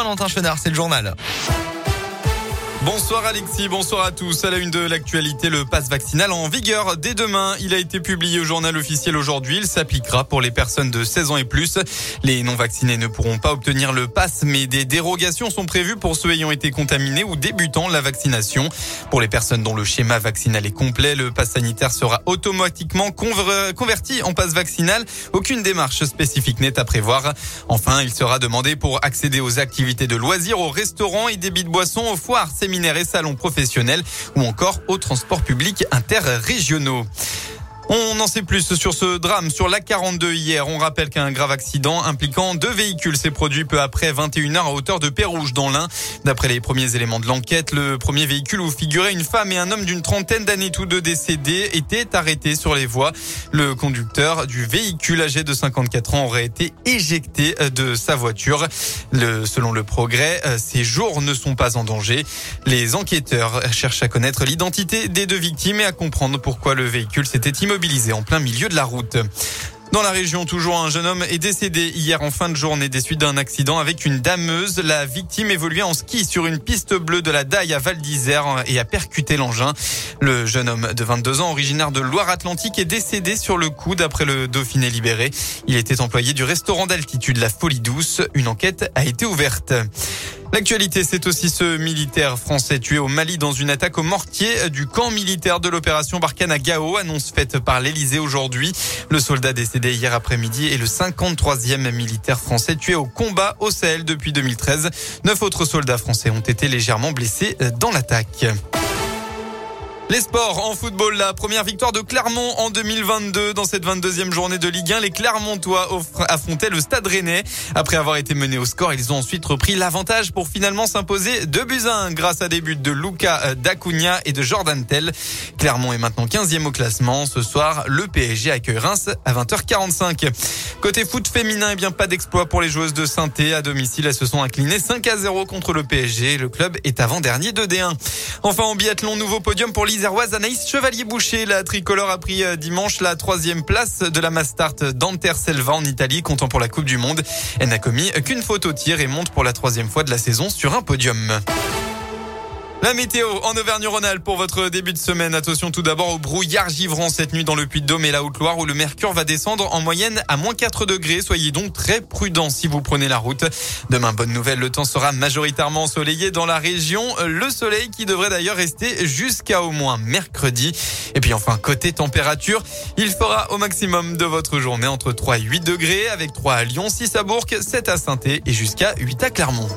Valentin Chenard, c'est le journal. Bonsoir Alexis, bonsoir à tous. À la une de l'actualité, le passe vaccinal en vigueur dès demain. Il a été publié au journal officiel aujourd'hui. Il s'appliquera pour les personnes de 16 ans et plus. Les non vaccinés ne pourront pas obtenir le passe, mais des dérogations sont prévues pour ceux ayant été contaminés ou débutant la vaccination. Pour les personnes dont le schéma vaccinal est complet, le passe sanitaire sera automatiquement converti en passe vaccinal. Aucune démarche spécifique n'est à prévoir. Enfin, il sera demandé pour accéder aux activités de loisirs, aux restaurants et débits de boissons, aux foires, séminaires et salons professionnels ou encore aux transports publics interrégionaux. On en sait plus sur ce drame sur la 42 hier. On rappelle qu'un grave accident impliquant deux véhicules s'est produit peu après 21h à hauteur de Pérouge dans l'Ain. D'après les premiers éléments de l'enquête, le premier véhicule où figurait une femme et un homme d'une trentaine d'années tous deux décédés était arrêté sur les voies. Le conducteur du véhicule âgé de 54 ans aurait été éjecté de sa voiture. Selon le progrès, ces jours ne sont pas en danger. Les enquêteurs cherchent à connaître l'identité des deux victimes et à comprendre pourquoi le véhicule s'était immobilisé en plein milieu de la route. Dans la région, toujours un jeune homme est décédé hier en fin de journée des suites d'un accident avec une dameuse. La victime évoluait en ski sur une piste bleue de la Daille à Val d'Isère et a percuté l'engin. Le jeune homme de 22 ans, originaire de Loire-Atlantique, est décédé sur le coup d'après le Dauphiné libéré. Il était employé du restaurant d'altitude La Folie Douce. Une enquête a été ouverte. L'actualité, c'est aussi ce militaire français tué au Mali dans une attaque au mortier du camp militaire de l'opération Barkhane à Gao, annonce faite par l'Elysée aujourd'hui. Le soldat décédé hier après-midi est le 53e militaire français tué au combat au Sahel depuis 2013. Neuf autres soldats français ont été légèrement blessés dans l'attaque. Les sports en football, la première victoire de Clermont en 2022 dans cette 22e journée de Ligue 1. Les Clermontois affrontaient le Stade Rennais. Après avoir été menés au score, ils ont ensuite repris l'avantage pour finalement s'imposer 2 buts 1 grâce à des buts de Luca Dacunia et de Jordan Tell. Clermont est maintenant 15e au classement. Ce soir, le PSG accueille Reims à 20h45. Côté foot féminin, eh bien pas d'exploit pour les joueuses de saint à domicile. Elles se sont inclinées 5 à 0 contre le PSG. Le club est avant-dernier de D1. Enfin, en biathlon, nouveau podium pour Anaïs Chevalier-Boucher. La tricolore a pris euh, dimanche la troisième place de la Mastart d'Anterselva en Italie, comptant pour la Coupe du Monde. Elle n'a commis qu'une faute au tir et monte pour la troisième fois de la saison sur un podium. La météo en Auvergne-Rhône-Alpes pour votre début de semaine. Attention tout d'abord au brouillard givrant cette nuit dans le Puy-de-Dôme et la Haute-Loire où le mercure va descendre en moyenne à moins 4 degrés. Soyez donc très prudents si vous prenez la route. Demain, bonne nouvelle, le temps sera majoritairement ensoleillé dans la région. Le soleil qui devrait d'ailleurs rester jusqu'à au moins mercredi. Et puis enfin, côté température, il fera au maximum de votre journée entre 3 et 8 degrés avec 3 à Lyon, 6 à Bourg, 7 à saint et jusqu'à 8 à Clermont.